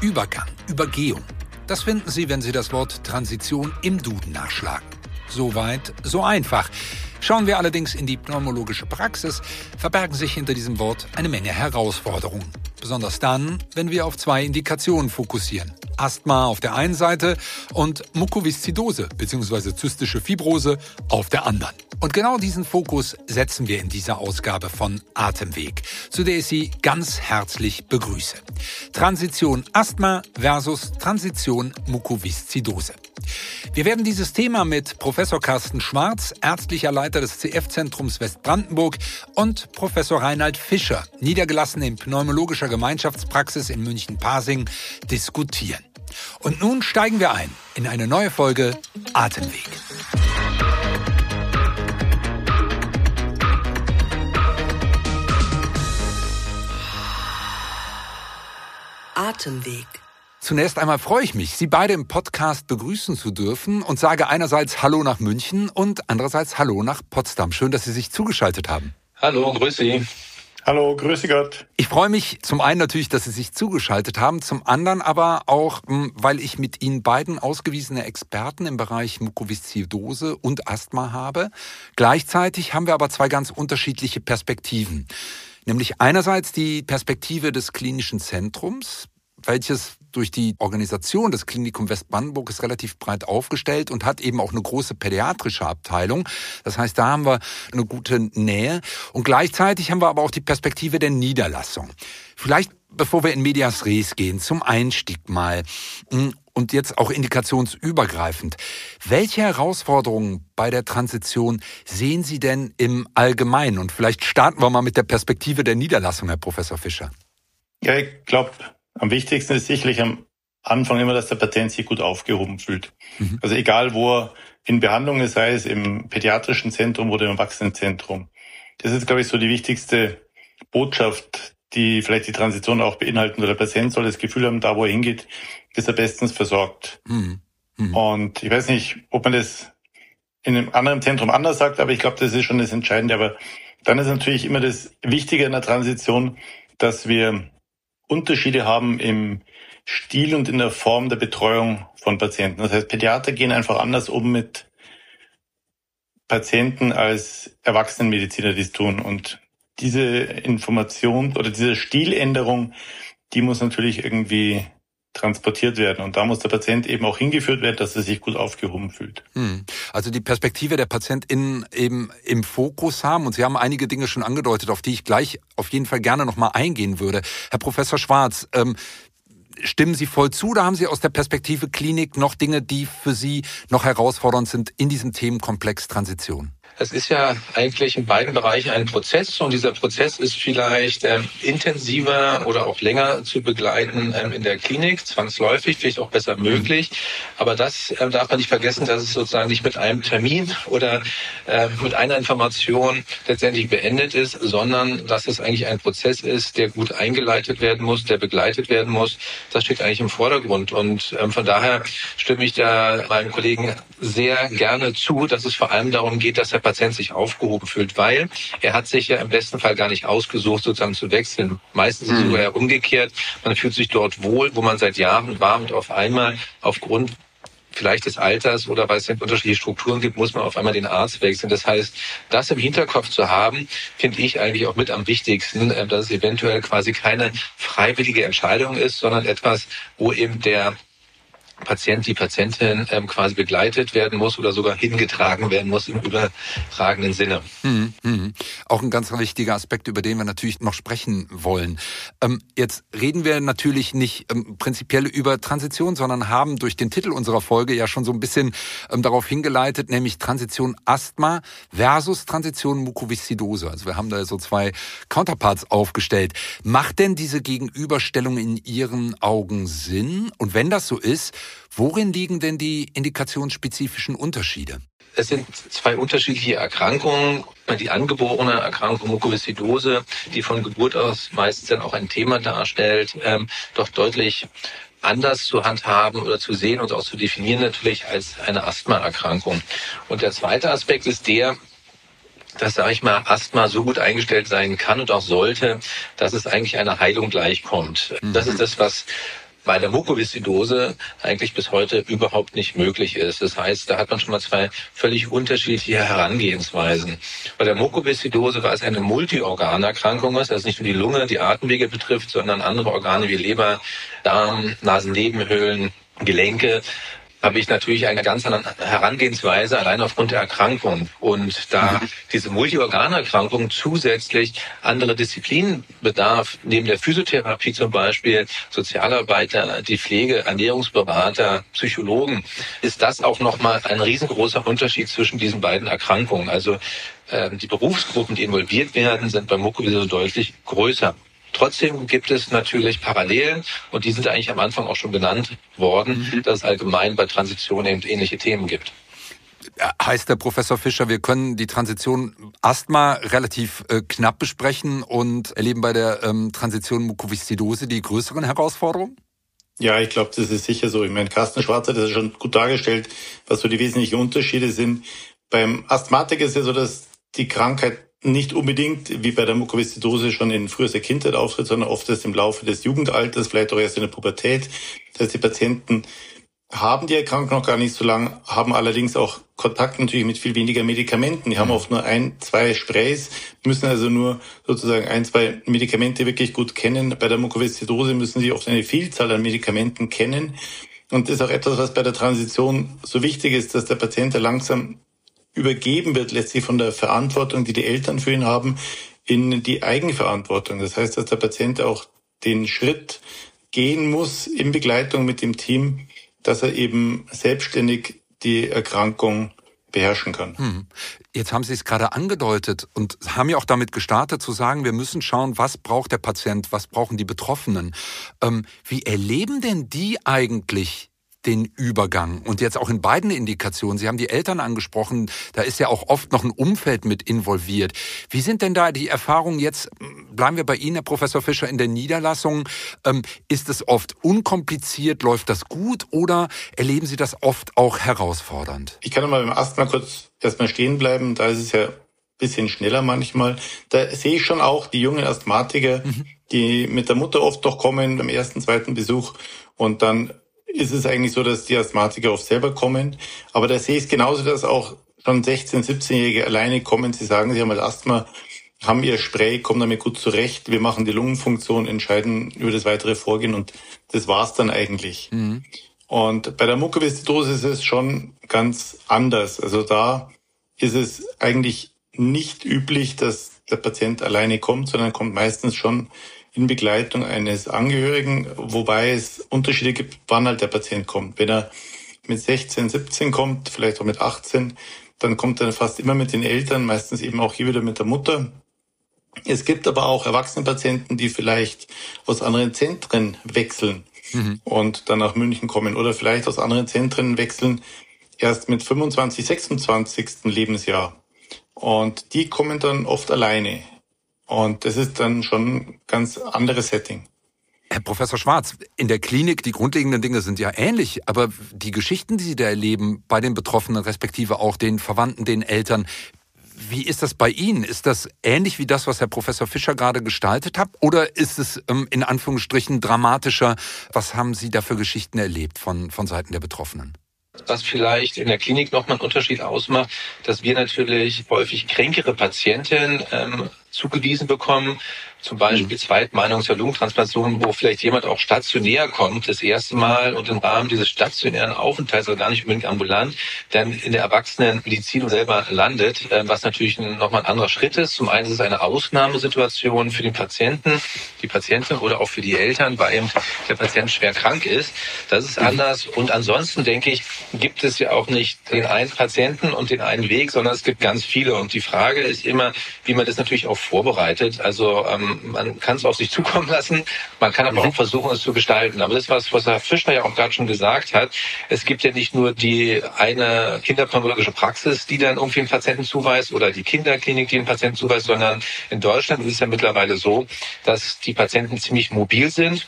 Übergang, Übergehung. Das finden Sie, wenn Sie das Wort Transition im Duden nachschlagen. Soweit, so einfach. Schauen wir allerdings in die pneumologische Praxis, verbergen sich hinter diesem Wort eine Menge Herausforderungen. Besonders dann, wenn wir auf zwei Indikationen fokussieren. Asthma auf der einen Seite und Mukoviszidose bzw. zystische Fibrose auf der anderen. Und genau diesen Fokus setzen wir in dieser Ausgabe von Atemweg, zu der ich Sie ganz herzlich begrüße. Transition Asthma versus Transition Mukoviszidose. Wir werden dieses Thema mit Professor Carsten Schwarz, ärztlicher Leiter des CF-Zentrums Westbrandenburg und Professor Reinhard Fischer, niedergelassen in pneumologischer Gemeinschaftspraxis in München-Pasing, diskutieren. Und nun steigen wir ein in eine neue Folge Atemweg. Atemweg. Zunächst einmal freue ich mich, Sie beide im Podcast begrüßen zu dürfen und sage einerseits Hallo nach München und andererseits Hallo nach Potsdam. Schön, dass Sie sich zugeschaltet haben. Hallo, grüße Sie. Hallo, grüße Gott. Ich freue mich zum einen natürlich, dass Sie sich zugeschaltet haben, zum anderen aber auch, hm, weil ich mit Ihnen beiden ausgewiesene Experten im Bereich Mukoviszidose und Asthma habe. Gleichzeitig haben wir aber zwei ganz unterschiedliche Perspektiven. Nämlich einerseits die Perspektive des klinischen Zentrums, welches durch die Organisation des Klinikum Westbrandenburg ist relativ breit aufgestellt und hat eben auch eine große pädiatrische Abteilung. Das heißt, da haben wir eine gute Nähe. Und gleichzeitig haben wir aber auch die Perspektive der Niederlassung. Vielleicht, bevor wir in Medias Res gehen, zum Einstieg mal hm, und jetzt auch indikationsübergreifend. Welche Herausforderungen bei der Transition sehen Sie denn im Allgemeinen? Und vielleicht starten wir mal mit der Perspektive der Niederlassung, Herr Professor Fischer. Ja, ich glaube, am wichtigsten ist sicherlich am Anfang immer, dass der Patient sich gut aufgehoben fühlt. Mhm. Also egal, wo er in Behandlung ist, sei es im pädiatrischen Zentrum oder im Erwachsenenzentrum. Das ist, glaube ich, so die wichtigste Botschaft, die vielleicht die Transition auch beinhalten. Oder der Patient soll das Gefühl haben, da wo er hingeht, ist er bestens versorgt. Mhm. Mhm. Und ich weiß nicht, ob man das in einem anderen Zentrum anders sagt, aber ich glaube, das ist schon das Entscheidende. Aber dann ist natürlich immer das Wichtige in der Transition, dass wir Unterschiede haben im Stil und in der Form der Betreuung von Patienten. Das heißt, Pädiater gehen einfach anders um mit Patienten als Erwachsenenmediziner dies tun. Und diese Information oder diese Stiländerung, die muss natürlich irgendwie transportiert werden. Und da muss der Patient eben auch hingeführt werden, dass er sich gut aufgehoben fühlt. Hm. Also die Perspektive der PatientInnen eben im Fokus haben. Und Sie haben einige Dinge schon angedeutet, auf die ich gleich auf jeden Fall gerne nochmal eingehen würde. Herr Professor Schwarz, ähm, stimmen Sie voll zu oder haben Sie aus der Perspektive Klinik noch Dinge, die für Sie noch herausfordernd sind in diesem Themenkomplex Transition? Es ist ja eigentlich in beiden Bereichen ein Prozess und dieser Prozess ist vielleicht ähm, intensiver oder auch länger zu begleiten ähm, in der Klinik, zwangsläufig, vielleicht auch besser möglich. Aber das ähm, darf man nicht vergessen, dass es sozusagen nicht mit einem Termin oder äh, mit einer Information letztendlich beendet ist, sondern dass es eigentlich ein Prozess ist, der gut eingeleitet werden muss, der begleitet werden muss. Das steht eigentlich im Vordergrund. Und ähm, von daher stimme ich da meinem Kollegen sehr gerne zu, dass es vor allem darum geht, dass der Patient sich aufgehoben fühlt, weil er hat sich ja im besten Fall gar nicht ausgesucht, sozusagen zu wechseln. Meistens ist es sogar mhm. umgekehrt. Man fühlt sich dort wohl, wo man seit Jahren war und auf einmal aufgrund vielleicht des Alters oder weil es unterschiedliche Strukturen gibt, muss man auf einmal den Arzt wechseln. Das heißt, das im Hinterkopf zu haben, finde ich eigentlich auch mit am wichtigsten, äh, dass es eventuell quasi keine freiwillige Entscheidung ist, sondern etwas, wo eben der Patient, die Patientin ähm, quasi begleitet werden muss oder sogar hingetragen werden muss im übertragenen Sinne. Hm, hm. Auch ein ganz wichtiger Aspekt, über den wir natürlich noch sprechen wollen. Ähm, jetzt reden wir natürlich nicht ähm, prinzipiell über Transition, sondern haben durch den Titel unserer Folge ja schon so ein bisschen ähm, darauf hingeleitet, nämlich Transition Asthma versus Transition Mukoviszidose. Also wir haben da so zwei Counterparts aufgestellt. Macht denn diese Gegenüberstellung in Ihren Augen Sinn? Und wenn das so ist, Worin liegen denn die indikationsspezifischen Unterschiede? Es sind zwei unterschiedliche Erkrankungen. Die angeborene Erkrankung Mukoviszidose, die von Geburt aus meistens dann auch ein Thema darstellt, ähm, doch deutlich anders zu handhaben oder zu sehen und auch zu definieren natürlich als eine Asthmaerkrankung. Und der zweite Aspekt ist der, dass, sage ich mal, Asthma so gut eingestellt sein kann und auch sollte, dass es eigentlich einer Heilung gleichkommt. Mhm. Das ist das, was bei der Mukoviszidose eigentlich bis heute überhaupt nicht möglich ist. Das heißt, da hat man schon mal zwei völlig unterschiedliche Herangehensweisen. Bei der Mukoviszidose, weil es eine Multiorganerkrankung ist, also nicht nur die Lunge, die Atemwege betrifft, sondern andere Organe wie Leber, Darm, Nasennebenhöhlen, Gelenke, habe ich natürlich eine ganz andere Herangehensweise allein aufgrund der Erkrankung. Und da mhm. diese Multiorganerkrankung zusätzlich andere Disziplinen bedarf, neben der Physiotherapie zum Beispiel, Sozialarbeiter, die Pflege, Ernährungsberater, Psychologen, ist das auch nochmal ein riesengroßer Unterschied zwischen diesen beiden Erkrankungen. Also äh, die Berufsgruppen, die involviert werden, sind bei Mukoviszidose deutlich größer. Trotzdem gibt es natürlich Parallelen und die sind eigentlich am Anfang auch schon genannt worden, mhm. dass es allgemein bei Transition eben ähnliche Themen gibt. Heißt der Professor Fischer, wir können die Transition Asthma relativ äh, knapp besprechen und erleben bei der ähm, Transition Mukoviszidose die größeren Herausforderungen? Ja, ich glaube, das ist sicher so. Ich meine, Carsten Schwarz hat das schon gut dargestellt, was so die wesentlichen Unterschiede sind. Beim Asthmatiker ist es ja so, dass die Krankheit nicht unbedingt wie bei der Mukoviszidose schon in frühester Kindheit auftritt, sondern oft erst im Laufe des Jugendalters, vielleicht auch erst in der Pubertät. Das heißt, die Patienten haben die Erkrankung noch gar nicht so lang, haben allerdings auch Kontakt natürlich mit viel weniger Medikamenten. Die haben mhm. oft nur ein, zwei Sprays, müssen also nur sozusagen ein, zwei Medikamente wirklich gut kennen. Bei der Mukoviszidose müssen sie oft eine Vielzahl an Medikamenten kennen. Und das ist auch etwas, was bei der Transition so wichtig ist, dass der Patient langsam übergeben wird, letztlich von der Verantwortung, die die Eltern für ihn haben, in die Eigenverantwortung. Das heißt, dass der Patient auch den Schritt gehen muss in Begleitung mit dem Team, dass er eben selbstständig die Erkrankung beherrschen kann. Hm. Jetzt haben Sie es gerade angedeutet und haben ja auch damit gestartet zu sagen, wir müssen schauen, was braucht der Patient, was brauchen die Betroffenen. Ähm, wie erleben denn die eigentlich den Übergang. Und jetzt auch in beiden Indikationen, Sie haben die Eltern angesprochen, da ist ja auch oft noch ein Umfeld mit involviert. Wie sind denn da die Erfahrungen jetzt, bleiben wir bei Ihnen, Herr Professor Fischer, in der Niederlassung, ähm, ist es oft unkompliziert, läuft das gut oder erleben Sie das oft auch herausfordernd? Ich kann mal beim Asthma kurz erstmal stehen bleiben, da ist es ja bisschen schneller manchmal. Da sehe ich schon auch die jungen Asthmatiker, mhm. die mit der Mutter oft doch kommen beim ersten, zweiten Besuch und dann ist es eigentlich so, dass die Asthmatiker oft selber kommen. Aber da sehe ich es genauso, dass auch schon 16-, 17-Jährige alleine kommen. Sie sagen, sie haben halt Asthma, haben ihr Spray, kommen damit gut zurecht. Wir machen die Lungenfunktion, entscheiden über das weitere Vorgehen und das war's dann eigentlich. Mhm. Und bei der Mukoviszidose ist es schon ganz anders. Also da ist es eigentlich nicht üblich, dass der Patient alleine kommt, sondern kommt meistens schon in Begleitung eines Angehörigen, wobei es Unterschiede gibt, wann halt der Patient kommt. Wenn er mit 16, 17 kommt, vielleicht auch mit 18, dann kommt er fast immer mit den Eltern, meistens eben auch hier wieder mit der Mutter. Es gibt aber auch erwachsene Patienten, die vielleicht aus anderen Zentren wechseln mhm. und dann nach München kommen oder vielleicht aus anderen Zentren wechseln erst mit 25, 26. Lebensjahr. Und die kommen dann oft alleine. Und das ist dann schon ein ganz anderes Setting. Herr Professor Schwarz, in der Klinik, die grundlegenden Dinge sind ja ähnlich, aber die Geschichten, die Sie da erleben, bei den Betroffenen, respektive auch den Verwandten, den Eltern, wie ist das bei Ihnen? Ist das ähnlich wie das, was Herr Professor Fischer gerade gestaltet hat? Oder ist es ähm, in Anführungsstrichen dramatischer? Was haben Sie da für Geschichten erlebt von, von Seiten der Betroffenen? Was vielleicht in der Klinik nochmal einen Unterschied ausmacht, dass wir natürlich häufig kränkere Patienten ähm, zugewiesen bekommen, zum Beispiel Zweitmeinungs- der Lungentransplantation, wo vielleicht jemand auch stationär kommt, das erste Mal und im Rahmen dieses stationären Aufenthalts, also gar nicht unbedingt ambulant, dann in der Erwachsenenmedizin selber landet, äh, was natürlich nochmal ein anderer Schritt ist. Zum einen ist es eine Ausnahmesituation für den Patienten, die Patientin oder auch für die Eltern, weil eben der Patient schwer krank ist. Das ist anders. Und ansonsten denke ich, gibt es ja auch nicht den einen Patienten und den einen Weg, sondern es gibt ganz viele. Und die Frage ist immer, wie man das natürlich auch vorbereitet. Also ähm, man kann es auf sich zukommen lassen, man kann aber auch versuchen, es zu gestalten. Aber das, was, was Herr Fischner ja auch gerade schon gesagt hat, es gibt ja nicht nur die eine kinderpneumologische Praxis, die dann irgendwie einen Patienten zuweist oder die Kinderklinik, die einen Patienten zuweist, sondern in Deutschland ist es ja mittlerweile so, dass die Patienten ziemlich mobil sind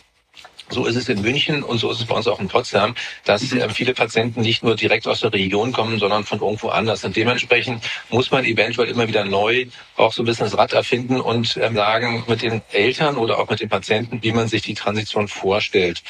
so ist es in München und so ist es bei uns auch in Potsdam, dass äh, viele Patienten nicht nur direkt aus der Region kommen, sondern von irgendwo anders. Und dementsprechend muss man eventuell immer wieder neu auch so ein bisschen das Rad erfinden und ähm, sagen mit den Eltern oder auch mit den Patienten, wie man sich die Transition vorstellt.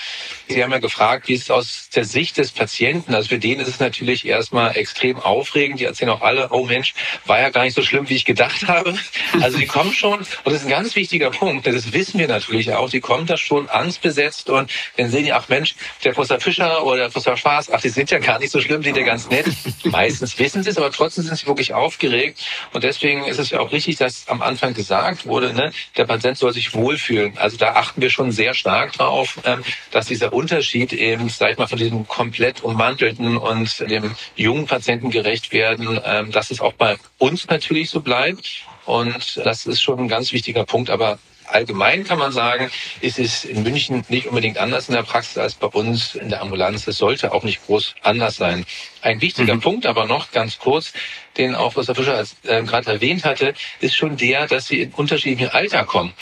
Sie haben ja gefragt, wie ist es aus der Sicht des Patienten? Also für den ist es natürlich erstmal extrem aufregend. Die erzählen auch alle, oh Mensch, war ja gar nicht so schlimm, wie ich gedacht habe. Also die kommen schon, und das ist ein ganz wichtiger Punkt, das wissen wir natürlich auch, die kommen da schon angstbesetzt und dann sehen die, ach Mensch, der Professor Fischer oder der Professor Schwarz, ach, die sind ja gar nicht so schlimm, die sind ja ganz nett. Meistens wissen sie es, aber trotzdem sind sie wirklich aufgeregt. Und deswegen ist es ja auch richtig, dass am Anfang gesagt wurde, ne, der Patient soll sich wohlfühlen. Also da achten wir schon sehr stark drauf, ähm, dass dieser Unterschied eben, sag ich mal, von diesem komplett ummantelten und dem jungen Patienten gerecht werden, ähm, dass es auch bei uns natürlich so bleibt. Und das ist schon ein ganz wichtiger Punkt. Aber allgemein kann man sagen, ist es in München nicht unbedingt anders in der Praxis als bei uns in der Ambulanz. Es sollte auch nicht groß anders sein. Ein wichtiger mhm. Punkt aber noch ganz kurz, den auch Professor Fischer äh, gerade erwähnt hatte, ist schon der, dass sie in unterschiedlichen Alter kommen.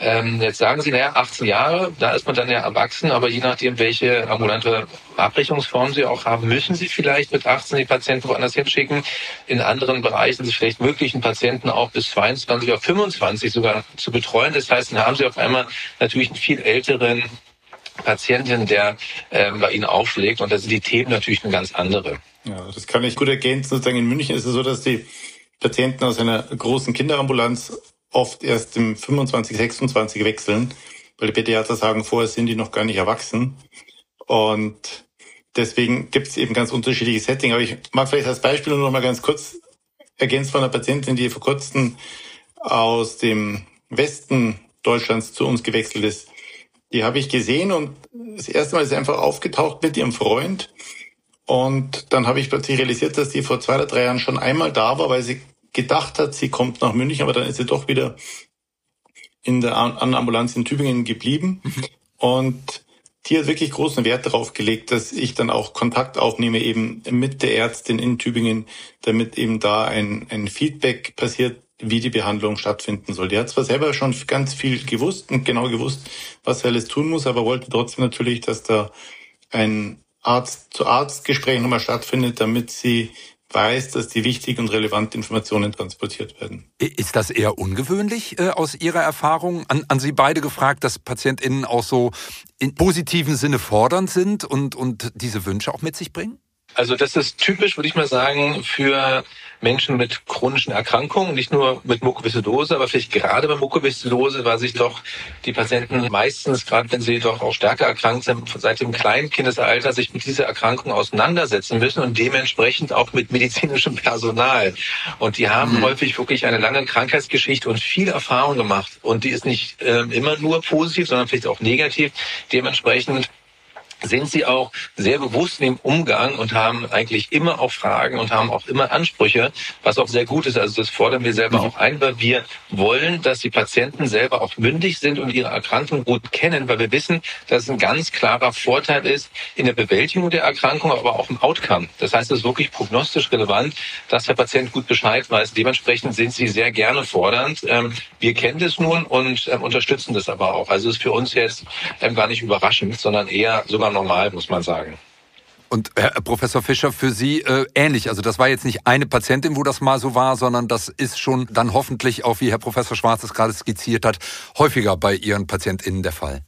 Ähm, jetzt sagen Sie, naja, 18 Jahre, da ist man dann ja erwachsen, aber je nachdem, welche ambulante Abrechnungsform Sie auch haben, müssen Sie vielleicht mit 18 die Patienten woanders hinschicken. In anderen Bereichen ist es vielleicht möglich, einen Patienten auch bis 22 oder 25 sogar zu betreuen. Das heißt, dann haben Sie auf einmal natürlich einen viel älteren Patienten, der äh, bei Ihnen aufschlägt. Und da sind die Themen natürlich eine ganz andere. Ja, das kann ich gut ergänzen. Sozusagen in München ist es so, dass die Patienten aus einer großen Kinderambulanz oft erst im 25, 26 wechseln, weil die Pädiater sagen, vorher sind die noch gar nicht erwachsen. Und deswegen gibt es eben ganz unterschiedliche Settings. Aber ich mag vielleicht als Beispiel nur noch mal ganz kurz ergänzt von einer Patientin, die vor kurzem aus dem Westen Deutschlands zu uns gewechselt ist. Die habe ich gesehen und das erste Mal ist sie einfach aufgetaucht mit ihrem Freund. Und dann habe ich plötzlich realisiert, dass die vor zwei oder drei Jahren schon einmal da war, weil sie gedacht hat, sie kommt nach München, aber dann ist sie doch wieder in der Ambulanz in Tübingen geblieben. Mhm. Und die hat wirklich großen Wert darauf gelegt, dass ich dann auch Kontakt aufnehme eben mit der Ärztin in Tübingen, damit eben da ein, ein Feedback passiert, wie die Behandlung stattfinden soll. Die hat zwar selber schon ganz viel gewusst und genau gewusst, was er alles tun muss, aber wollte trotzdem natürlich, dass da ein Arzt-zu-Arzt-Gespräch nochmal stattfindet, damit sie weiß, dass die wichtigen und relevanten Informationen transportiert werden. Ist das eher ungewöhnlich äh, aus Ihrer Erfahrung? An, an Sie beide gefragt, dass PatientInnen auch so in positiven Sinne fordernd sind und, und diese Wünsche auch mit sich bringen? Also das ist typisch, würde ich mal sagen, für Menschen mit chronischen Erkrankungen, nicht nur mit Mukoviszidose, aber vielleicht gerade bei Mukoviszidose, weil sich doch die Patienten meistens, gerade wenn sie doch auch stärker erkrankt sind, seit dem kleinen Kindesalter sich mit dieser Erkrankung auseinandersetzen müssen und dementsprechend auch mit medizinischem Personal. Und die haben mhm. häufig wirklich eine lange Krankheitsgeschichte und viel Erfahrung gemacht. Und die ist nicht äh, immer nur positiv, sondern vielleicht auch negativ. Dementsprechend sind sie auch sehr bewusst im Umgang und haben eigentlich immer auch Fragen und haben auch immer Ansprüche, was auch sehr gut ist. Also das fordern wir selber auch ein, weil wir wollen, dass die Patienten selber auch mündig sind und ihre Erkrankung gut kennen, weil wir wissen, dass es ein ganz klarer Vorteil ist in der Bewältigung der Erkrankung, aber auch im Outcome. Das heißt, es ist wirklich prognostisch relevant, dass der Patient gut Bescheid weiß. Dementsprechend sind sie sehr gerne fordernd. Ähm, wir kennen das nun und ähm, unterstützen das aber auch. Also es ist für uns jetzt ähm, gar nicht überraschend, sondern eher sogar sogar normal, muss man sagen. Und Herr Professor Fischer, für Sie äh, ähnlich. Also das war jetzt nicht eine Patientin, wo das mal so war, sondern das ist schon dann hoffentlich auch, wie Herr Professor Schwarz es gerade skizziert hat, häufiger bei Ihren PatientInnen der Fall.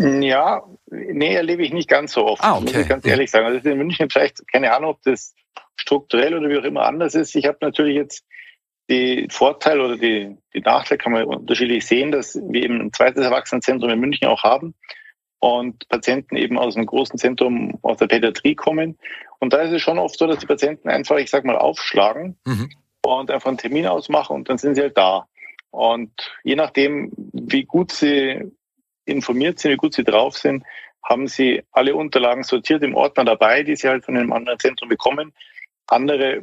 Ja, nee, erlebe ich nicht ganz so oft, ah, okay. muss ich ganz ehrlich sagen. Also das ist in München vielleicht, keine Ahnung, ob das strukturell oder wie auch immer anders ist. Ich habe natürlich jetzt die Vorteil oder die, die Nachteile kann man unterschiedlich sehen, dass wir eben ein zweites Erwachsenenzentrum in München auch haben und Patienten eben aus einem großen Zentrum aus der Pädiatrie kommen. Und da ist es schon oft so, dass die Patienten einfach, ich sag mal, aufschlagen mhm. und einfach einen Termin ausmachen und dann sind sie halt da. Und je nachdem, wie gut sie informiert sind, wie gut sie drauf sind, haben sie alle Unterlagen sortiert im Ordner dabei, die sie halt von einem anderen Zentrum bekommen. Andere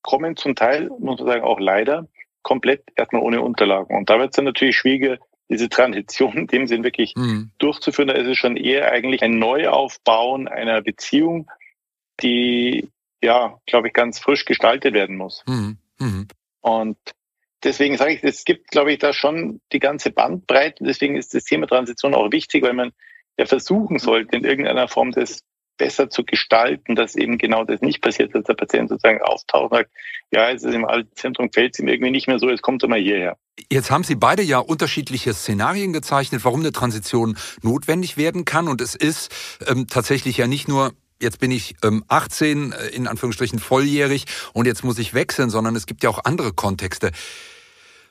kommen zum Teil, muss man sagen, auch leider komplett erstmal ohne Unterlagen. Und da wird es dann natürlich schwieriger, diese Transition in dem Sinn wirklich mhm. durchzuführen. Da ist es schon eher eigentlich ein Neuaufbauen einer Beziehung, die, ja, glaube ich, ganz frisch gestaltet werden muss. Mhm. Mhm. Und deswegen sage ich, es gibt, glaube ich, da schon die ganze Bandbreite. Deswegen ist das Thema Transition auch wichtig, weil man der versuchen sollte, in irgendeiner Form das besser zu gestalten, dass eben genau das nicht passiert, dass der Patient sozusagen auftaucht und sagt, ja, es ist im alten Zentrum, fällt es ihm irgendwie nicht mehr so, jetzt kommt er mal hierher. Jetzt haben Sie beide ja unterschiedliche Szenarien gezeichnet, warum eine Transition notwendig werden kann. Und es ist ähm, tatsächlich ja nicht nur jetzt bin ich ähm, 18, äh, in Anführungsstrichen volljährig und jetzt muss ich wechseln, sondern es gibt ja auch andere Kontexte.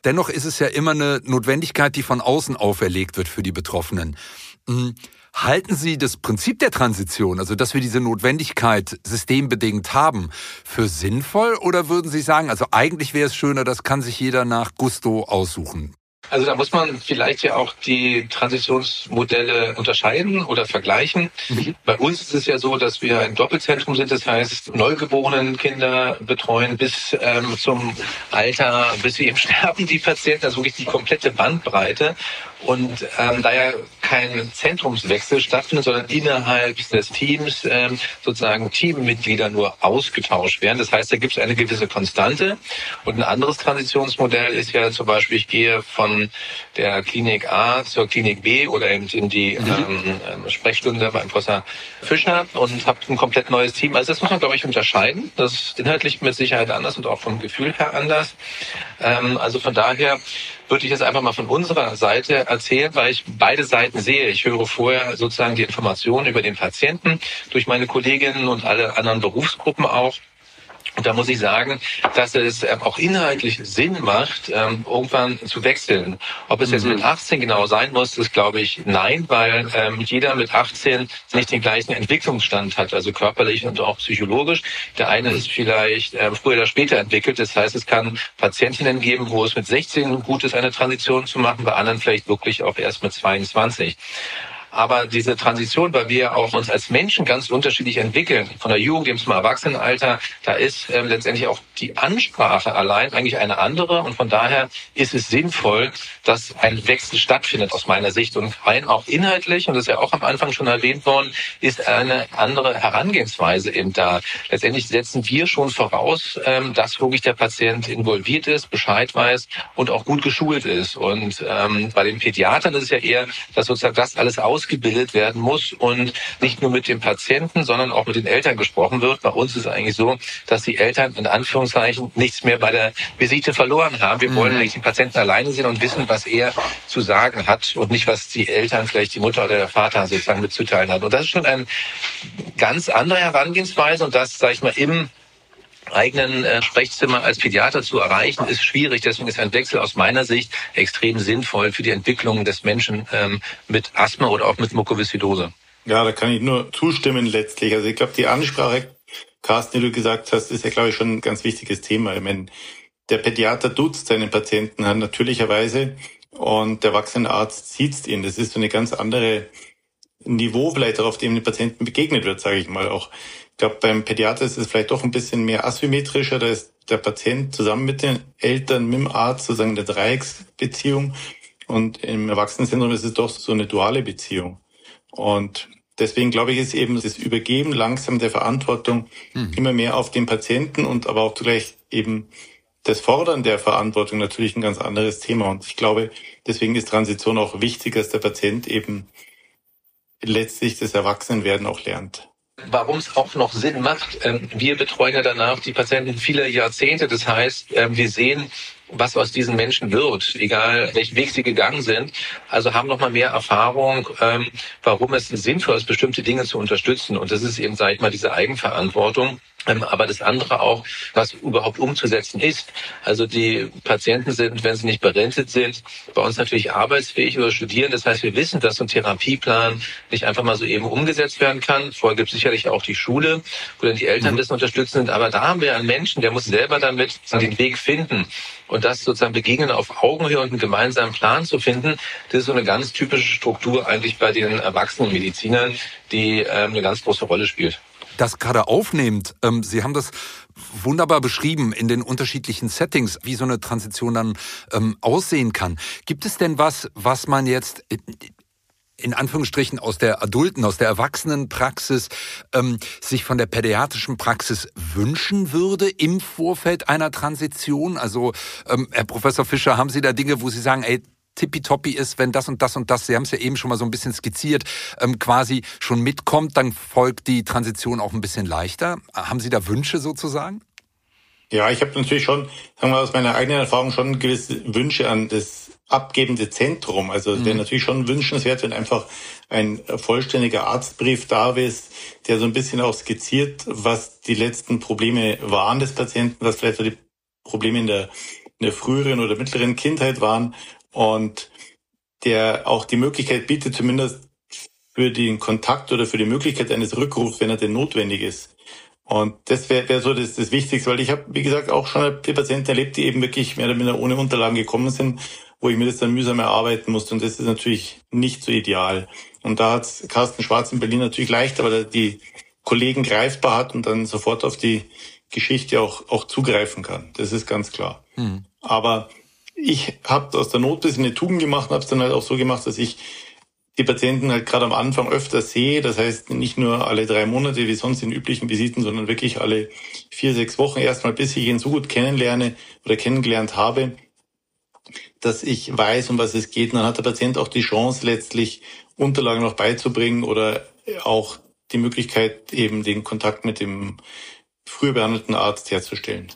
Dennoch ist es ja immer eine Notwendigkeit, die von außen auferlegt wird für die Betroffenen. Halten Sie das Prinzip der Transition, also dass wir diese Notwendigkeit systembedingt haben, für sinnvoll oder würden Sie sagen, also eigentlich wäre es schöner, das kann sich jeder nach Gusto aussuchen? Also da muss man vielleicht ja auch die Transitionsmodelle unterscheiden oder vergleichen. Mhm. Bei uns ist es ja so, dass wir ein Doppelzentrum sind, das heißt neugeborenen Kinder betreuen bis ähm, zum Alter, bis sie eben sterben, die Patienten, also wirklich die komplette Bandbreite. Und ähm, da ja kein Zentrumswechsel stattfindet, sondern innerhalb des Teams ähm, sozusagen Teammitglieder nur ausgetauscht werden. Das heißt, da gibt es eine gewisse Konstante. Und ein anderes Transitionsmodell ist ja zum Beispiel, ich gehe von der Klinik A zur Klinik B oder eben in die mhm. ähm, Sprechstunde beim Professor Fischer und habe ein komplett neues Team. Also das muss man, glaube ich, unterscheiden. Das ist inhaltlich mit Sicherheit anders und auch vom Gefühl her anders. Ähm, also von daher würde ich jetzt einfach mal von unserer Seite erzählen, weil ich beide Seiten sehe. Ich höre vorher sozusagen die Informationen über den Patienten durch meine Kolleginnen und alle anderen Berufsgruppen auch. Und da muss ich sagen, dass es ähm, auch inhaltlich Sinn macht, ähm, irgendwann zu wechseln. Ob es jetzt mhm. mit 18 genau sein muss, ist glaube ich nein, weil ähm, jeder mit 18 nicht den gleichen Entwicklungsstand hat, also körperlich und auch psychologisch. Der eine ist vielleicht früher oder später entwickelt. Das heißt, es kann Patientinnen geben, wo es mit 16 gut ist, eine Transition zu machen, bei anderen vielleicht wirklich auch erst mit 22. Aber diese Transition, weil wir auch uns als Menschen ganz unterschiedlich entwickeln, von der Jugend eben zum Erwachsenenalter, da ist ähm, letztendlich auch die Ansprache allein eigentlich eine andere. Und von daher ist es sinnvoll, dass ein Wechsel stattfindet aus meiner Sicht. Und rein auch inhaltlich, und das ist ja auch am Anfang schon erwähnt worden, ist eine andere Herangehensweise eben da. Letztendlich setzen wir schon voraus, ähm, dass wirklich der Patient involviert ist, Bescheid weiß und auch gut geschult ist. Und ähm, bei den Pädiatern ist es ja eher, dass sozusagen das alles aus ausgebildet werden muss und nicht nur mit dem Patienten, sondern auch mit den Eltern gesprochen wird. Bei uns ist es eigentlich so, dass die Eltern in Anführungszeichen nichts mehr bei der Visite verloren haben. Wir wollen mhm. nicht den Patienten alleine sehen und wissen, was er zu sagen hat und nicht, was die Eltern, vielleicht die Mutter oder der Vater sozusagen mitzuteilen hat. Und das ist schon eine ganz andere Herangehensweise und das, sage ich mal, im eigenen äh, Sprechzimmer als Pädiater zu erreichen, ist schwierig. Deswegen ist ein Wechsel aus meiner Sicht extrem sinnvoll für die Entwicklung des Menschen ähm, mit Asthma oder auch mit Mukoviszidose. Ja, da kann ich nur zustimmen letztlich. Also ich glaube, die Ansprache, Carsten, die du gesagt hast, ist ja, glaube ich, schon ein ganz wichtiges Thema. Ich meine, der Pädiater duzt seinen Patienten natürlicherweise und der Erwachsenenarzt sieht ihn. Das ist so eine ganz andere Niveau vielleicht auf dem den Patienten begegnet wird, sage ich mal auch. Ich glaube, beim Pädiater ist es vielleicht doch ein bisschen mehr asymmetrischer. Da ist der Patient zusammen mit den Eltern, mit dem Arzt, sozusagen der Dreiecksbeziehung. Und im Erwachsenenzentrum ist es doch so eine duale Beziehung. Und deswegen glaube ich, ist eben das Übergeben langsam der Verantwortung mhm. immer mehr auf den Patienten und aber auch zugleich eben das Fordern der Verantwortung natürlich ein ganz anderes Thema. Und ich glaube, deswegen ist Transition auch wichtig, dass der Patient eben letztlich das Erwachsenenwerden auch lernt warum es auch noch Sinn macht. Ähm, wir betreuen ja danach die Patienten viele Jahrzehnte. Das heißt, ähm, wir sehen, was aus diesen Menschen wird, egal welchen Weg sie gegangen sind. Also haben noch mal mehr Erfahrung, ähm, warum es sinnvoll ist, bestimmte Dinge zu unterstützen. Und das ist eben, sage ich mal, diese Eigenverantwortung. Ähm, aber das andere auch, was überhaupt umzusetzen ist. Also die Patienten sind, wenn sie nicht berentet sind, bei uns natürlich arbeitsfähig oder studieren. Das heißt, wir wissen, dass so ein Therapieplan nicht einfach mal so eben umgesetzt werden kann. Vorher gibt es sicherlich auch die Schule, wo dann die Eltern mhm. das unterstützen sind. Aber da haben wir einen Menschen, der muss selber damit den Weg finden. Und das sozusagen begegnen auf Augenhöhe und einen gemeinsamen Plan zu finden, das ist so eine ganz typische Struktur eigentlich bei den erwachsenen Medizinern, die ähm, eine ganz große Rolle spielt das gerade aufnehmt. Ähm, Sie haben das wunderbar beschrieben in den unterschiedlichen Settings, wie so eine Transition dann ähm, aussehen kann. Gibt es denn was, was man jetzt in Anführungsstrichen aus der adulten, aus der Erwachsenenpraxis ähm, sich von der pädiatrischen Praxis wünschen würde im Vorfeld einer Transition? Also, ähm, Herr Professor Fischer, haben Sie da Dinge, wo Sie sagen, ey, tippitoppi ist, wenn das und das und das, Sie haben es ja eben schon mal so ein bisschen skizziert, ähm, quasi schon mitkommt, dann folgt die Transition auch ein bisschen leichter. Haben Sie da Wünsche sozusagen? Ja, ich habe natürlich schon, sagen wir aus meiner eigenen Erfahrung schon gewisse Wünsche an das abgebende Zentrum. Also mhm. wäre natürlich schon wünschenswert, wenn einfach ein vollständiger Arztbrief da ist, der so ein bisschen auch skizziert, was die letzten Probleme waren des Patienten, was vielleicht die Probleme in der, in der früheren oder mittleren Kindheit waren und der auch die Möglichkeit bietet, zumindest für den Kontakt oder für die Möglichkeit eines Rückrufs, wenn er denn notwendig ist. Und das wäre wär so das, das Wichtigste, weil ich habe, wie gesagt, auch schon die Patienten erlebt, die eben wirklich mehr oder minder ohne Unterlagen gekommen sind, wo ich mir das dann mühsam erarbeiten musste. Und das ist natürlich nicht so ideal. Und da hat Carsten Schwarz in Berlin natürlich leichter, weil er die Kollegen greifbar hat und dann sofort auf die Geschichte auch, auch zugreifen kann. Das ist ganz klar. Mhm. Aber ich habe aus der Not ein bisschen eine Tugend gemacht und habe es dann halt auch so gemacht, dass ich die Patienten halt gerade am Anfang öfter sehe. Das heißt nicht nur alle drei Monate wie sonst in üblichen Visiten, sondern wirklich alle vier, sechs Wochen erstmal, bis ich ihn so gut kennenlerne oder kennengelernt habe, dass ich weiß, um was es geht. Und dann hat der Patient auch die Chance, letztlich Unterlagen noch beizubringen oder auch die Möglichkeit, eben den Kontakt mit dem früher behandelten Arzt herzustellen.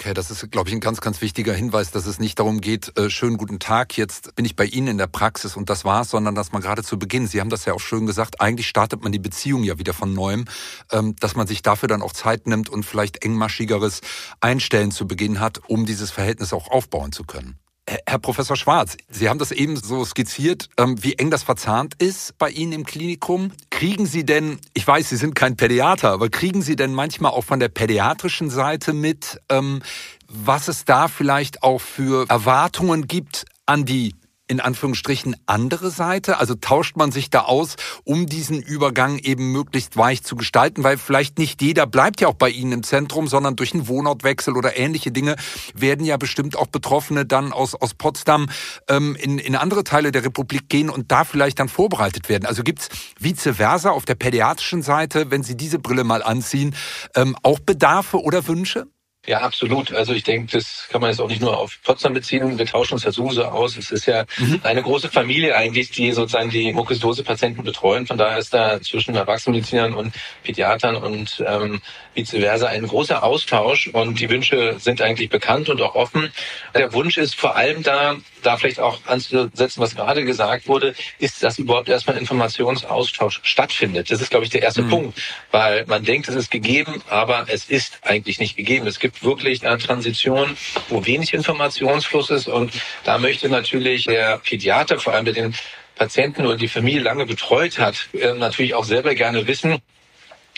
Okay, das ist, glaube ich, ein ganz, ganz wichtiger Hinweis, dass es nicht darum geht, äh, schönen guten Tag, jetzt bin ich bei Ihnen in der Praxis und das war's, sondern dass man gerade zu Beginn, Sie haben das ja auch schön gesagt, eigentlich startet man die Beziehung ja wieder von neuem, ähm, dass man sich dafür dann auch Zeit nimmt und vielleicht engmaschigeres Einstellen zu Beginn hat, um dieses Verhältnis auch aufbauen zu können. Herr Professor Schwarz, Sie haben das eben so skizziert, ähm, wie eng das verzahnt ist bei Ihnen im Klinikum. Kriegen Sie denn, ich weiß, Sie sind kein Pädiater, aber kriegen Sie denn manchmal auch von der pädiatrischen Seite mit, ähm, was es da vielleicht auch für Erwartungen gibt an die in Anführungsstrichen andere Seite? Also tauscht man sich da aus, um diesen Übergang eben möglichst weich zu gestalten, weil vielleicht nicht jeder bleibt ja auch bei Ihnen im Zentrum, sondern durch einen Wohnortwechsel oder ähnliche Dinge werden ja bestimmt auch Betroffene dann aus, aus Potsdam ähm, in, in andere Teile der Republik gehen und da vielleicht dann vorbereitet werden. Also gibt's vice versa auf der pädiatrischen Seite, wenn Sie diese Brille mal anziehen, ähm, auch Bedarfe oder Wünsche? Ja, absolut. Also ich denke, das kann man jetzt auch nicht nur auf Potsdam beziehen. Wir tauschen uns ja SUSE aus. Es ist ja mhm. eine große Familie eigentlich, die sozusagen die Mukosidose-Patienten betreuen. Von daher ist da zwischen Erwachsenenmedizinern und Pädiatern und ähm, vice versa ein großer Austausch und die Wünsche sind eigentlich bekannt und auch offen. Der Wunsch ist vor allem da, da vielleicht auch anzusetzen, was gerade gesagt wurde, ist, dass überhaupt erstmal Informationsaustausch stattfindet. Das ist, glaube ich, der erste mhm. Punkt, weil man denkt, es ist gegeben, aber es ist eigentlich nicht gegeben. Es gibt wirklich eine Transition, wo wenig Informationsfluss ist und da möchte natürlich der Pädiater, vor allem der den Patienten oder die Familie lange betreut hat, äh, natürlich auch selber gerne wissen,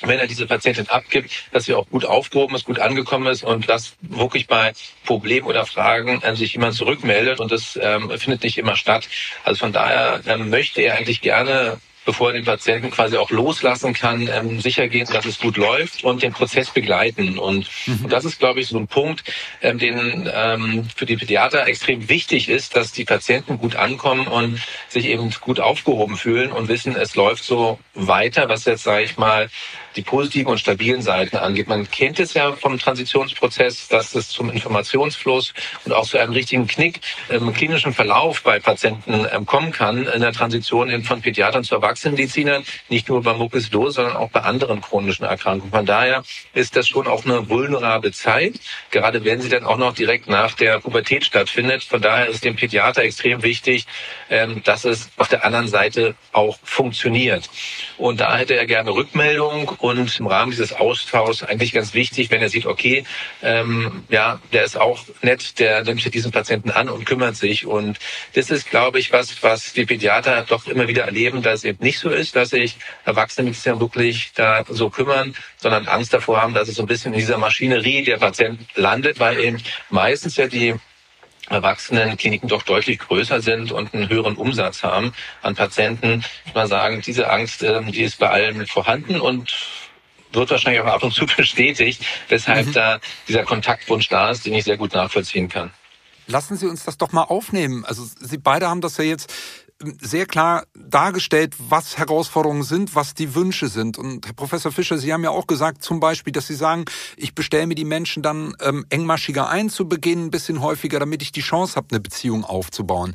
wenn er diese Patientin abgibt, dass sie auch gut aufgehoben ist, gut angekommen ist und dass wirklich bei Problemen oder Fragen äh, sich jemand zurückmeldet und das ähm, findet nicht immer statt. Also von daher ähm, möchte er eigentlich gerne bevor er den Patienten quasi auch loslassen kann, ähm, sicher gehen, dass es gut läuft und den Prozess begleiten. Und, mhm. und das ist, glaube ich, so ein Punkt, ähm, den ähm, für die Pädiater extrem wichtig ist, dass die Patienten gut ankommen und sich eben gut aufgehoben fühlen und wissen, es läuft so weiter, was jetzt, sage ich mal, die positiven und stabilen Seiten angeht. Man kennt es ja vom Transitionsprozess, dass es zum Informationsfluss und auch zu einem richtigen Knick im klinischen Verlauf bei Patienten ähm, kommen kann in der Transition von Pädiatern zu Erwachsenenmedizinern, nicht nur bei Mukosidose, sondern auch bei anderen chronischen Erkrankungen. Von daher ist das schon auch eine vulnerable Zeit, gerade wenn sie dann auch noch direkt nach der Pubertät stattfindet. Von daher ist dem Pädiater extrem wichtig, ähm, dass es auf der anderen Seite auch funktioniert. Und da hätte er gerne Rückmeldung und im Rahmen dieses Austauschs eigentlich ganz wichtig, wenn er sieht, okay, ähm, ja, der ist auch nett, der nimmt sich diesen Patienten an und kümmert sich. Und das ist, glaube ich, was, was die Pädiater doch immer wieder erleben, dass es eben nicht so ist, dass sich Erwachsene Mediziner wirklich da so kümmern, sondern Angst davor haben, dass es so ein bisschen in dieser Maschinerie der Patient landet, weil eben meistens ja die Erwachsenenkliniken doch deutlich größer sind und einen höheren Umsatz haben an Patienten. Ich mal sagen, diese Angst, ähm, die ist bei allen vorhanden und wird wahrscheinlich auch ab und zu bestätigt, weshalb mhm. da dieser Kontaktwunsch da ist, den ich sehr gut nachvollziehen kann. Lassen Sie uns das doch mal aufnehmen. Also Sie beide haben das ja jetzt sehr klar dargestellt, was Herausforderungen sind, was die Wünsche sind. Und Herr Professor Fischer, Sie haben ja auch gesagt, zum Beispiel, dass Sie sagen, ich bestelle mir die Menschen dann ähm, engmaschiger ein ein bisschen häufiger, damit ich die Chance habe, eine Beziehung aufzubauen.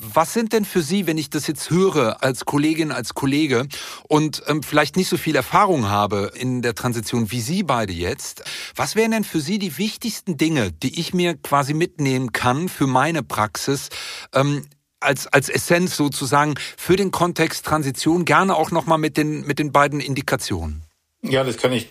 Was sind denn für Sie, wenn ich das jetzt höre als Kollegin, als Kollege und ähm, vielleicht nicht so viel Erfahrung habe in der Transition wie Sie beide jetzt, was wären denn für Sie die wichtigsten Dinge, die ich mir quasi mitnehmen kann für meine Praxis, ähm, als, als Essenz sozusagen für den Kontext Transition gerne auch nochmal mit den, mit den beiden Indikationen. Ja, das kann ich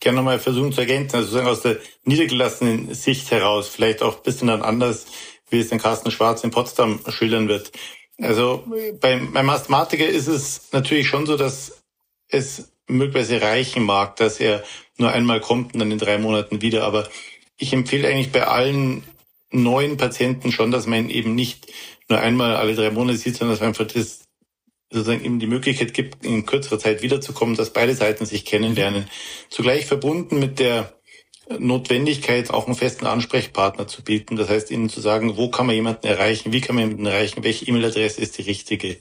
gerne nochmal versuchen zu ergänzen. Also sozusagen aus der niedergelassenen Sicht heraus, vielleicht auch ein bisschen dann anders, wie es den Carsten Schwarz in Potsdam schildern wird. Also beim, beim Asthmatiker ist es natürlich schon so, dass es möglicherweise reichen mag, dass er nur einmal kommt und dann in drei Monaten wieder. Aber ich empfehle eigentlich bei allen neuen Patienten schon, dass man eben nicht nur einmal alle drei Monate sieht, sondern dass man einfach das sozusagen eben die Möglichkeit gibt, in kürzerer Zeit wiederzukommen, dass beide Seiten sich kennenlernen. Zugleich verbunden mit der Notwendigkeit, auch einen festen Ansprechpartner zu bieten. Das heißt, ihnen zu sagen, wo kann man jemanden erreichen, wie kann man jemanden erreichen, welche E-Mail-Adresse ist die richtige.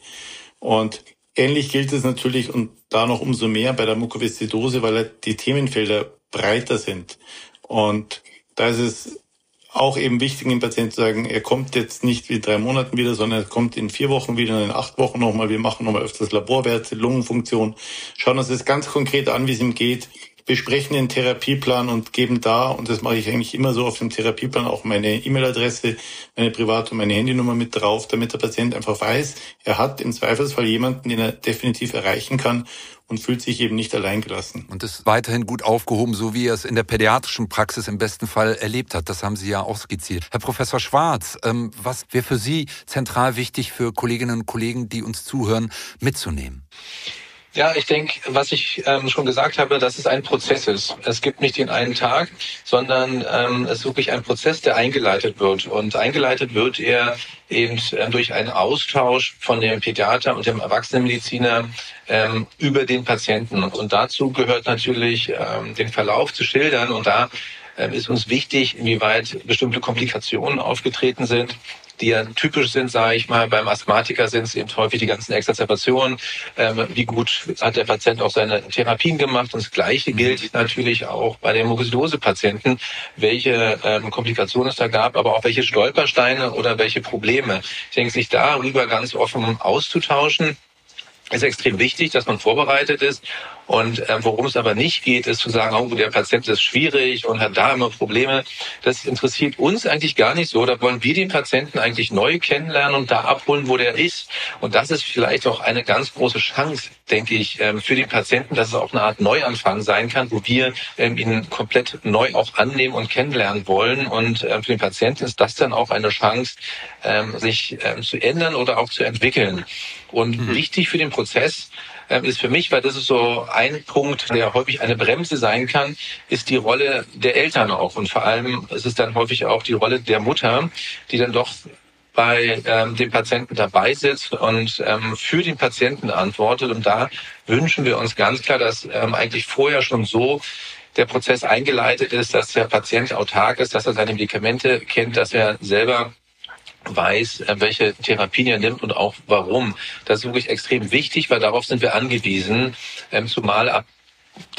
Und ähnlich gilt es natürlich und da noch umso mehr bei der Mukoviszidose, weil die Themenfelder breiter sind. Und da ist es auch eben wichtig, dem Patienten zu sagen, er kommt jetzt nicht wie drei Monaten wieder, sondern er kommt in vier Wochen wieder, in acht Wochen nochmal. Wir machen nochmal öfters Laborwerte, Lungenfunktion, schauen uns das ganz konkret an, wie es ihm geht, besprechen den Therapieplan und geben da, und das mache ich eigentlich immer so auf dem Therapieplan, auch meine E-Mail-Adresse, meine Private und meine Handynummer mit drauf, damit der Patient einfach weiß, er hat im Zweifelsfall jemanden, den er definitiv erreichen kann und fühlt sich eben nicht alleingelassen. Und ist weiterhin gut aufgehoben, so wie er es in der pädiatrischen Praxis im besten Fall erlebt hat. Das haben Sie ja auch skizziert. Herr Professor Schwarz, ähm, was wäre für Sie zentral wichtig für Kolleginnen und Kollegen, die uns zuhören, mitzunehmen? Ja, ich denke, was ich ähm, schon gesagt habe, dass es ein Prozess ist. Es gibt nicht den einen Tag, sondern ähm, es ist wirklich ein Prozess, der eingeleitet wird. Und eingeleitet wird er eben äh, durch einen Austausch von dem Pädiater und dem Erwachsenenmediziner ähm, über den Patienten. Und dazu gehört natürlich, ähm, den Verlauf zu schildern. Und da ähm, ist uns wichtig, inwieweit bestimmte Komplikationen aufgetreten sind die ja typisch sind, sage ich mal. Beim Asthmatiker sind es eben häufig die ganzen Exazerbationen. Ähm, wie gut hat der Patient auch seine Therapien gemacht? Und das Gleiche mhm. gilt natürlich auch bei den Mukosidose-Patienten, welche ähm, Komplikationen es da gab, aber auch welche Stolpersteine oder welche Probleme. Ich denke, sich darüber ganz offen auszutauschen, ist extrem wichtig, dass man vorbereitet ist. Und ähm, worum es aber nicht geht, ist zu sagen, oh, der Patient ist schwierig und hat da immer Probleme. Das interessiert uns eigentlich gar nicht so. Da wollen wir den Patienten eigentlich neu kennenlernen und da abholen, wo der ist. Und das ist vielleicht auch eine ganz große Chance, denke ich, ähm, für den Patienten, dass es auch eine Art Neuanfang sein kann, wo wir ähm, ihn komplett neu auch annehmen und kennenlernen wollen. Und ähm, für den Patienten ist das dann auch eine Chance, ähm, sich ähm, zu ändern oder auch zu entwickeln. Und mhm. wichtig für den Prozess ähm, ist für mich, weil das ist so ein Punkt, der häufig eine Bremse sein kann, ist die Rolle der Eltern auch. Und vor allem ist es dann häufig auch die Rolle der Mutter, die dann doch bei ähm, dem Patienten dabei sitzt und ähm, für den Patienten antwortet. Und da wünschen wir uns ganz klar, dass ähm, eigentlich vorher schon so der Prozess eingeleitet ist, dass der Patient autark ist, dass er seine Medikamente kennt, dass er selber weiß, äh, welche Therapien er nimmt und auch warum. Das ist wirklich extrem wichtig, weil darauf sind wir angewiesen, ähm, zumal ab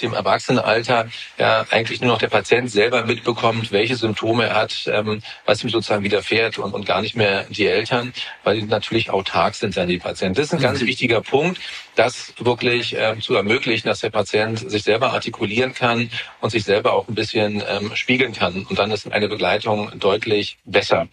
dem Erwachsenenalter ja eigentlich nur noch der Patient selber mitbekommt, welche Symptome er hat, ähm, was ihm sozusagen widerfährt und, und gar nicht mehr die Eltern, weil die natürlich autark sind dann die Patienten. Das ist ein ganz mhm. wichtiger Punkt das wirklich ähm, zu ermöglichen, dass der Patient sich selber artikulieren kann und sich selber auch ein bisschen ähm, spiegeln kann. Und dann ist eine Begleitung deutlich besser.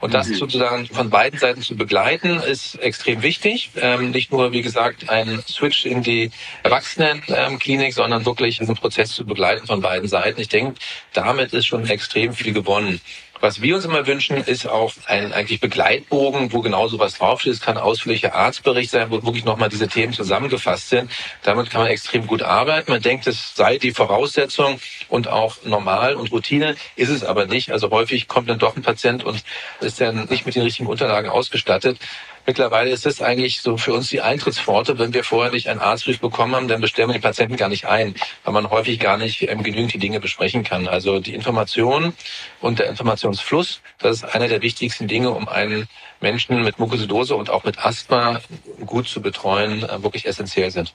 Und das mhm. sozusagen von beiden Seiten zu begleiten, ist extrem wichtig. Ähm, nicht nur, wie gesagt, ein Switch in die Erwachsenenklinik, sondern wirklich diesen Prozess zu begleiten von beiden Seiten. Ich denke, damit ist schon extrem viel gewonnen. Was wir uns immer wünschen, ist auch ein eigentlich Begleitbogen, wo genau sowas draufsteht. Es kann ausführlicher Arztbericht sein, wo wirklich nochmal diese Themen zusammengefasst sind. Damit kann man extrem gut arbeiten. Man denkt, es sei die Voraussetzung und auch normal und Routine. Ist es aber nicht. Also häufig kommt dann doch ein Patient und ist dann nicht mit den richtigen Unterlagen ausgestattet. Mittlerweile ist es eigentlich so für uns die Eintrittspforte. Wenn wir vorher nicht einen Arztbrief bekommen haben, dann bestellen wir den Patienten gar nicht ein, weil man häufig gar nicht ähm, genügend die Dinge besprechen kann. Also die Information und der Informationsfluss, das ist einer der wichtigsten Dinge, um einen Menschen mit Mukosidose und auch mit Asthma gut zu betreuen, äh, wirklich essentiell sind.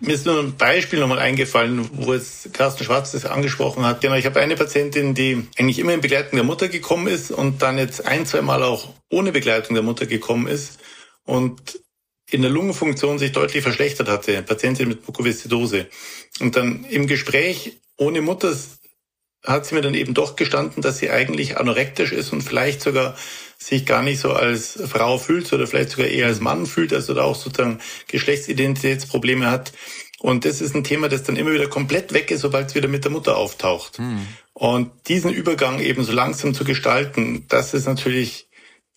Mir ist nur ein Beispiel nochmal eingefallen, wo jetzt Carsten Schwarz das angesprochen hat. Genau, ich habe eine Patientin, die eigentlich immer in Begleitung der Mutter gekommen ist und dann jetzt ein, zwei Mal auch ohne Begleitung der Mutter gekommen ist und in der Lungenfunktion sich deutlich verschlechtert hatte, Patientin mit Mukoviszidose. Und dann im Gespräch ohne Mutter hat sie mir dann eben doch gestanden, dass sie eigentlich anorektisch ist und vielleicht sogar sich gar nicht so als Frau fühlt oder vielleicht sogar eher als Mann fühlt, also da auch sozusagen Geschlechtsidentitätsprobleme hat. Und das ist ein Thema, das dann immer wieder komplett weg ist, sobald es wieder mit der Mutter auftaucht. Mhm. Und diesen Übergang eben so langsam zu gestalten, das ist natürlich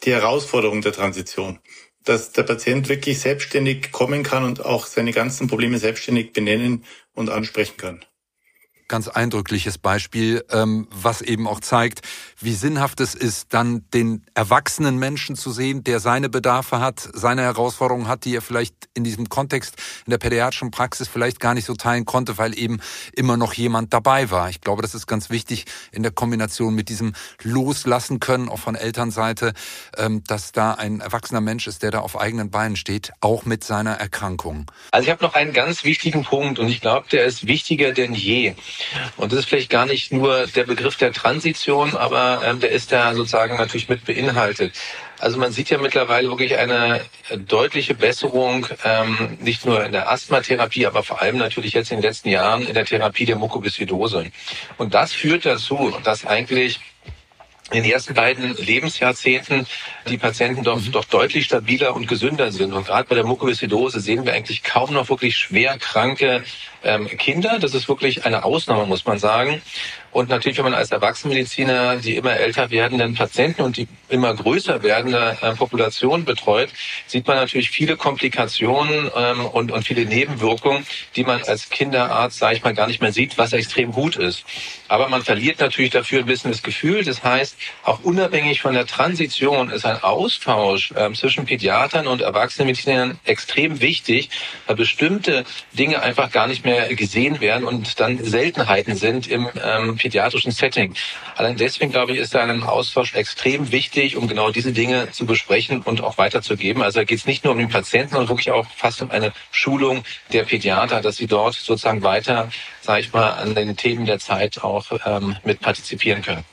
die Herausforderung der Transition. Dass der Patient wirklich selbstständig kommen kann und auch seine ganzen Probleme selbstständig benennen und ansprechen kann ganz eindrückliches Beispiel, ähm, was eben auch zeigt, wie sinnhaft es ist, dann den erwachsenen Menschen zu sehen, der seine Bedarfe hat, seine Herausforderungen hat, die er vielleicht in diesem Kontext in der pädiatrischen Praxis vielleicht gar nicht so teilen konnte, weil eben immer noch jemand dabei war. Ich glaube, das ist ganz wichtig in der Kombination mit diesem Loslassen können, auch von Elternseite, ähm, dass da ein erwachsener Mensch ist, der da auf eigenen Beinen steht, auch mit seiner Erkrankung. Also ich habe noch einen ganz wichtigen Punkt und ich glaube, der ist wichtiger denn je. Und das ist vielleicht gar nicht nur der Begriff der Transition, aber ähm, der ist da sozusagen natürlich mit beinhaltet. Also man sieht ja mittlerweile wirklich eine deutliche Besserung, ähm, nicht nur in der Asthmatherapie, aber vor allem natürlich jetzt in den letzten Jahren in der Therapie der Mukoviszidose. Und das führt dazu, dass eigentlich in den ersten beiden Lebensjahrzehnten die Patienten doch, mhm. doch deutlich stabiler und gesünder sind. Und gerade bei der Mukoviszidose sehen wir eigentlich kaum noch wirklich schwer kranke ähm, Kinder. Das ist wirklich eine Ausnahme, muss man sagen. Und natürlich, wenn man als Erwachsenenmediziner die immer älter werdenden Patienten und die immer größer werdende äh, Population betreut, sieht man natürlich viele Komplikationen ähm, und, und viele Nebenwirkungen, die man als Kinderarzt, sage ich mal, gar nicht mehr sieht, was extrem gut ist. Aber man verliert natürlich dafür ein bisschen das Gefühl. Das heißt, auch unabhängig von der Transition ist ein Austausch ähm, zwischen Pädiatern und Erwachsenenmedizinern extrem wichtig, weil bestimmte Dinge einfach gar nicht mehr gesehen werden und dann Seltenheiten sind im ähm, pädiatrischen Setting. Allein deswegen, glaube ich, ist da ein Austausch extrem wichtig, um genau diese Dinge zu besprechen und auch weiterzugeben. Also da geht es nicht nur um den Patienten, sondern wirklich auch fast um eine Schulung der Pädiater, dass sie dort sozusagen weiter, sage ich mal, an den Themen der Zeit auch ähm, mit partizipieren können.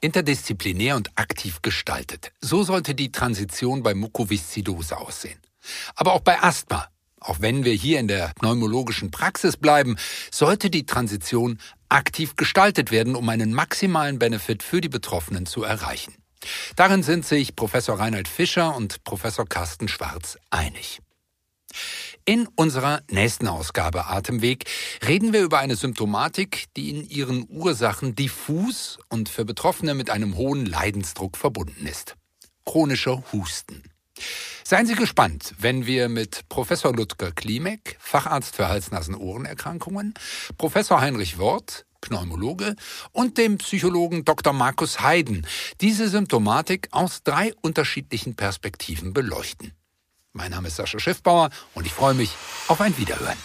Interdisziplinär und aktiv gestaltet. So sollte die Transition bei Mukoviszidose aussehen. Aber auch bei Asthma, auch wenn wir hier in der pneumologischen Praxis bleiben, sollte die Transition aktiv gestaltet werden, um einen maximalen Benefit für die Betroffenen zu erreichen. Darin sind sich Professor Reinhard Fischer und Professor Carsten Schwarz einig. In unserer nächsten Ausgabe Atemweg reden wir über eine Symptomatik, die in ihren Ursachen diffus und für Betroffene mit einem hohen Leidensdruck verbunden ist. Chronischer Husten. Seien Sie gespannt, wenn wir mit Professor Ludger Klimek, Facharzt für Hals-Nasen-Ohrenerkrankungen, Professor Heinrich Wort, Pneumologe, und dem Psychologen Dr. Markus Heiden diese Symptomatik aus drei unterschiedlichen Perspektiven beleuchten. Mein Name ist Sascha Schiffbauer und ich freue mich auf ein Wiederhören.